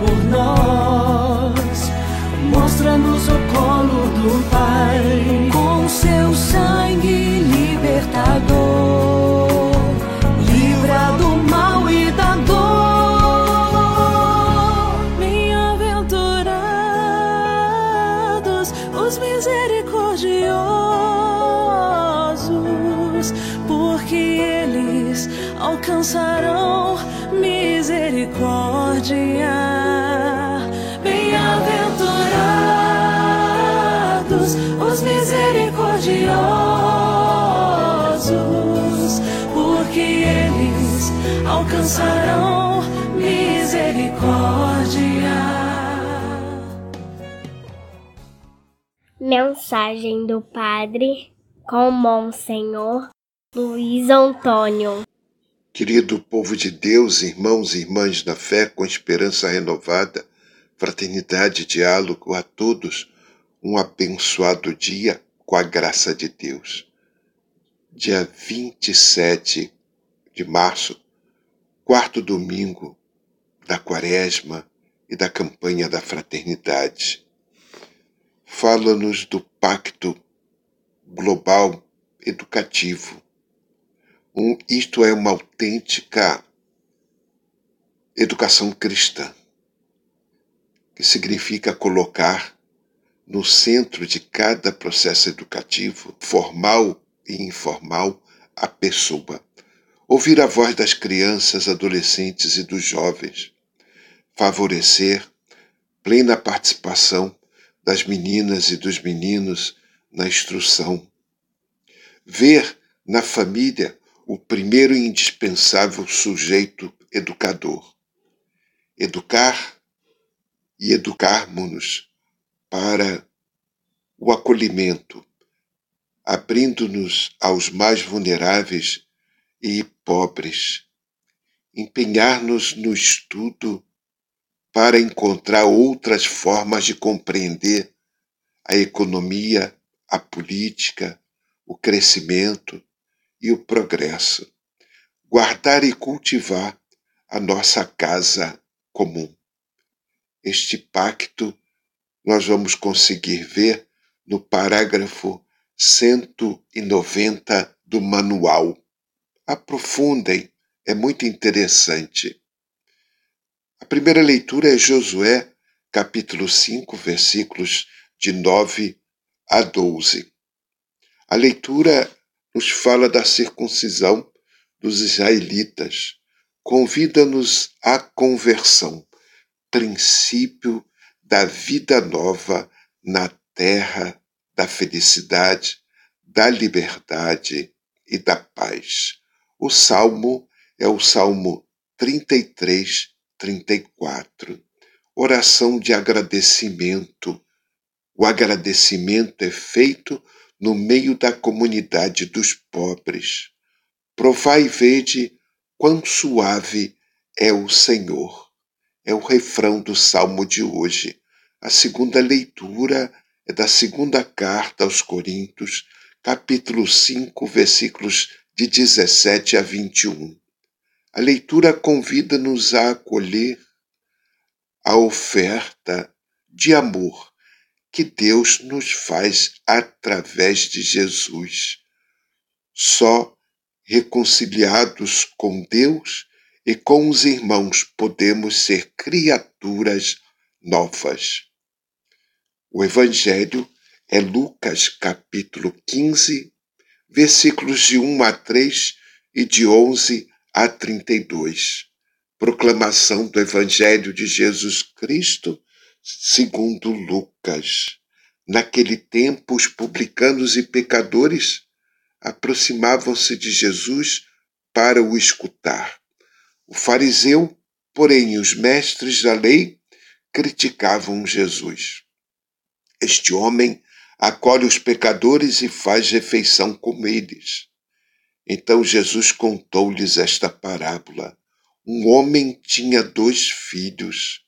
por nós. Mostra-nos o colo do Pai com seu sangue libertador. Livra do mal e da dor. Bem-aventurados os misericordiosos, porque eles alcançarão misericórdia. Alcançarão misericórdia. Mensagem do Padre com Monsenhor Luiz Antônio. Querido povo de Deus, irmãos e irmãs da fé, com esperança renovada, fraternidade e diálogo a todos, um abençoado dia com a graça de Deus. Dia 27 de março, quarto domingo da quaresma e da campanha da fraternidade. Fala-nos do Pacto Global Educativo um, isto é uma autêntica educação cristã, que significa colocar no centro de cada processo educativo, formal e informal, a pessoa. Ouvir a voz das crianças, adolescentes e dos jovens. Favorecer plena participação das meninas e dos meninos na instrução. Ver na família o primeiro e indispensável sujeito educador. Educar e educarmos-nos para o acolhimento, abrindo-nos aos mais vulneráveis e pobres. Empenhar-nos no estudo para encontrar outras formas de compreender a economia, a política, o crescimento, e o progresso, guardar e cultivar a nossa casa comum. Este pacto nós vamos conseguir ver no parágrafo 190 do manual. Aprofundem, é muito interessante. A primeira leitura é Josué, capítulo 5, versículos de 9 a 12. A leitura nos fala da circuncisão dos israelitas, convida-nos à conversão, princípio da vida nova na terra da felicidade, da liberdade e da paz. O salmo é o Salmo 33, 34. Oração de agradecimento. O agradecimento é feito no meio da comunidade dos pobres. Provai e vede quão suave é o Senhor. É o refrão do salmo de hoje. A segunda leitura é da segunda carta aos Coríntios, capítulo 5, versículos de 17 a 21. A leitura convida-nos a acolher a oferta de amor que Deus nos faz através de Jesus. Só reconciliados com Deus e com os irmãos podemos ser criaturas novas. O Evangelho é Lucas capítulo 15, versículos de 1 a 3 e de 11 a 32. Proclamação do Evangelho de Jesus Cristo segundo Lucas. Naquele tempo, os publicanos e pecadores aproximavam-se de Jesus para o escutar. O fariseu, porém, e os mestres da lei criticavam Jesus. Este homem acolhe os pecadores e faz refeição com eles. Então Jesus contou-lhes esta parábola. Um homem tinha dois filhos.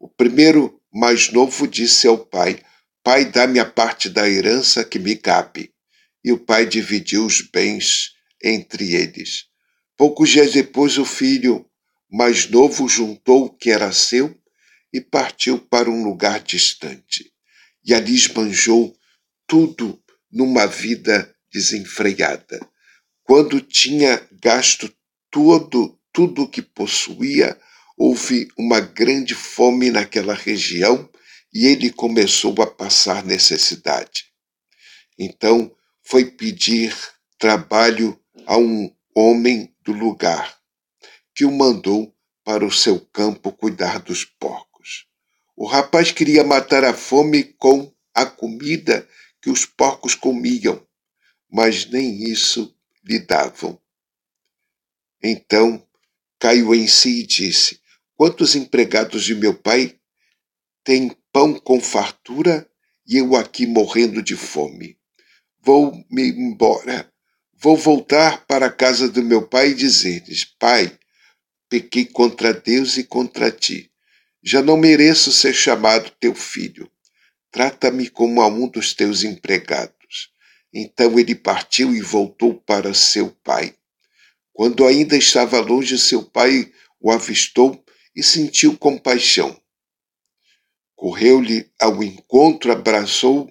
O primeiro mais novo disse ao pai: Pai, dá-me a parte da herança que me cabe. E o pai dividiu os bens entre eles. Poucos dias depois, o filho mais novo juntou o que era seu e partiu para um lugar distante. E ali esbanjou tudo numa vida desenfreada. Quando tinha gasto todo tudo o que possuía, houve uma grande fome naquela região e ele começou a passar necessidade. Então foi pedir trabalho a um homem do lugar, que o mandou para o seu campo cuidar dos porcos. O rapaz queria matar a fome com a comida que os porcos comiam, mas nem isso lhe davam. Então caiu em si e disse: Quantos empregados de meu pai têm pão com fartura e eu aqui morrendo de fome? Vou me embora. Vou voltar para a casa do meu pai e dizer-lhes: Pai, pequei contra Deus e contra ti. Já não mereço ser chamado teu filho. Trata-me como a um dos teus empregados. Então ele partiu e voltou para seu pai. Quando ainda estava longe, seu pai o avistou e sentiu compaixão. Correu-lhe ao encontro, abraçou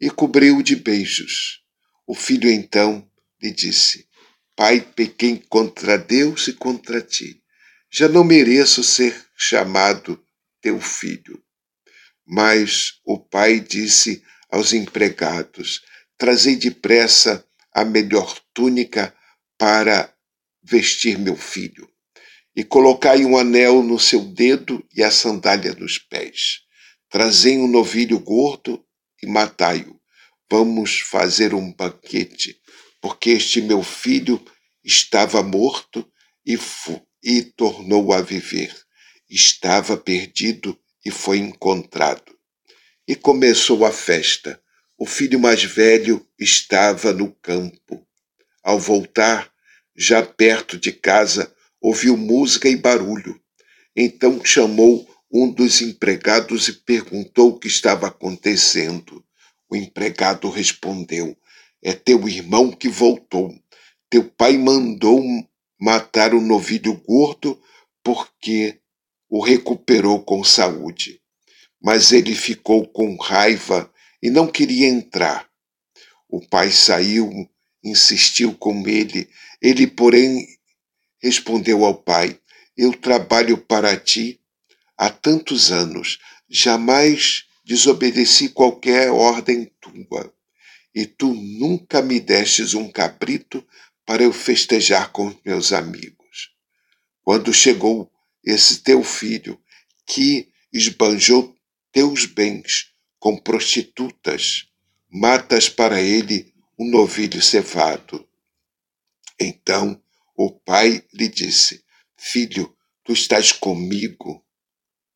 e cobriu-o de beijos. O filho então lhe disse: Pai, pequei contra Deus e contra ti. Já não mereço ser chamado teu filho. Mas o pai disse aos empregados: Trazei depressa a melhor túnica para vestir meu filho, e colocai um anel no seu dedo e a sandália nos pés. Trazei um novilho gordo e matai-o. Vamos fazer um banquete, porque este meu filho estava morto e, e tornou a viver. Estava perdido e foi encontrado. E começou a festa. O filho mais velho estava no campo. Ao voltar, já perto de casa, ouviu música e barulho. Então chamou um dos empregados e perguntou o que estava acontecendo. O empregado respondeu: É teu irmão que voltou. Teu pai mandou matar o novilho gordo porque o recuperou com saúde. Mas ele ficou com raiva e não queria entrar. O pai saiu insistiu com ele. Ele, porém, respondeu ao pai: Eu trabalho para ti há tantos anos, jamais desobedeci qualquer ordem tua, e tu nunca me destes um cabrito para eu festejar com meus amigos. Quando chegou esse teu filho, que esbanjou teus bens com prostitutas, matas para ele um novilho cevado. Então o pai lhe disse: Filho, tu estás comigo,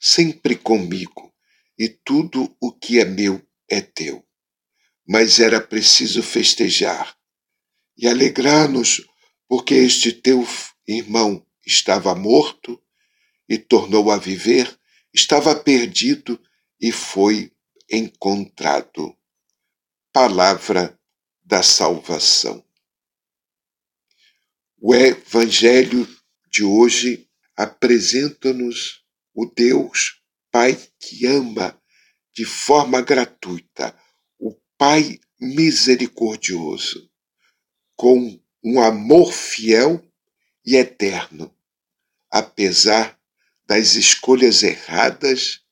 sempre comigo, e tudo o que é meu é teu. Mas era preciso festejar e alegrar-nos, porque este teu irmão estava morto e tornou a viver, estava perdido e foi encontrado. Palavra da salvação. O Evangelho de hoje apresenta-nos o Deus Pai que ama de forma gratuita, o Pai misericordioso, com um amor fiel e eterno, apesar das escolhas erradas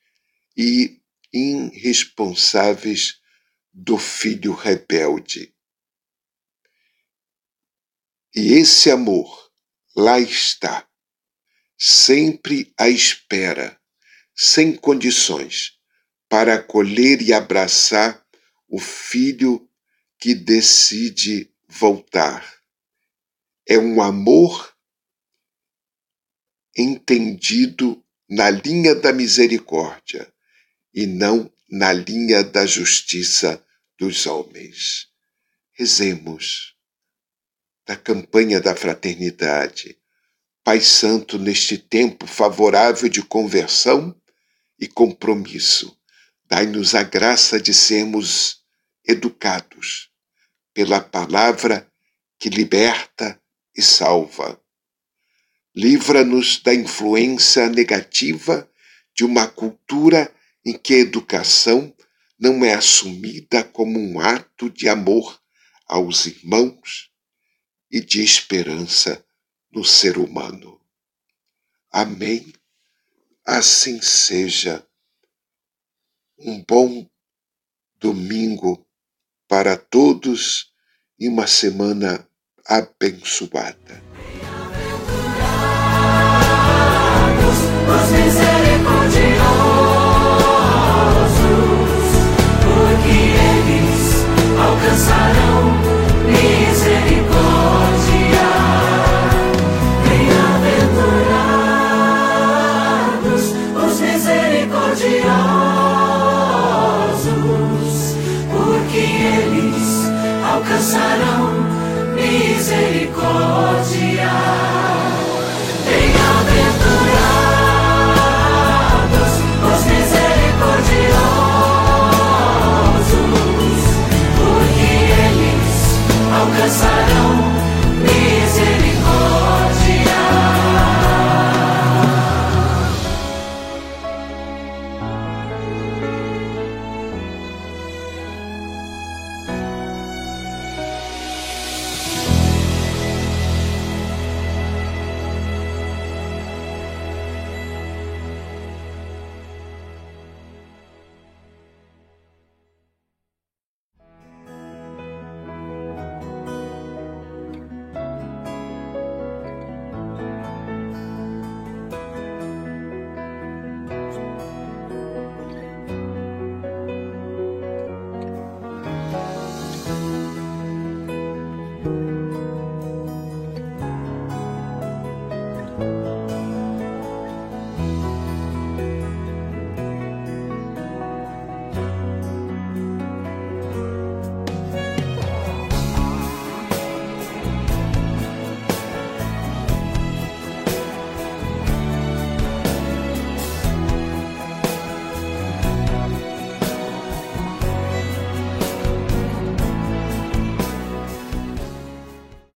e irresponsáveis do filho rebelde. E esse amor lá está, sempre à espera, sem condições, para acolher e abraçar o filho que decide voltar. É um amor entendido na linha da misericórdia e não na linha da justiça dos homens. Rezemos da campanha da fraternidade. Pai Santo, neste tempo favorável de conversão e compromisso, dai-nos a graça de sermos educados pela palavra que liberta e salva. Livra-nos da influência negativa de uma cultura em que a educação não é assumida como um ato de amor aos irmãos e de esperança no ser humano. Amém. Assim seja. Um bom domingo para todos e uma semana abençoada. alcançarão misericórdia. Bem-aventurados os misericordiosos, porque eles alcançarão misericórdia.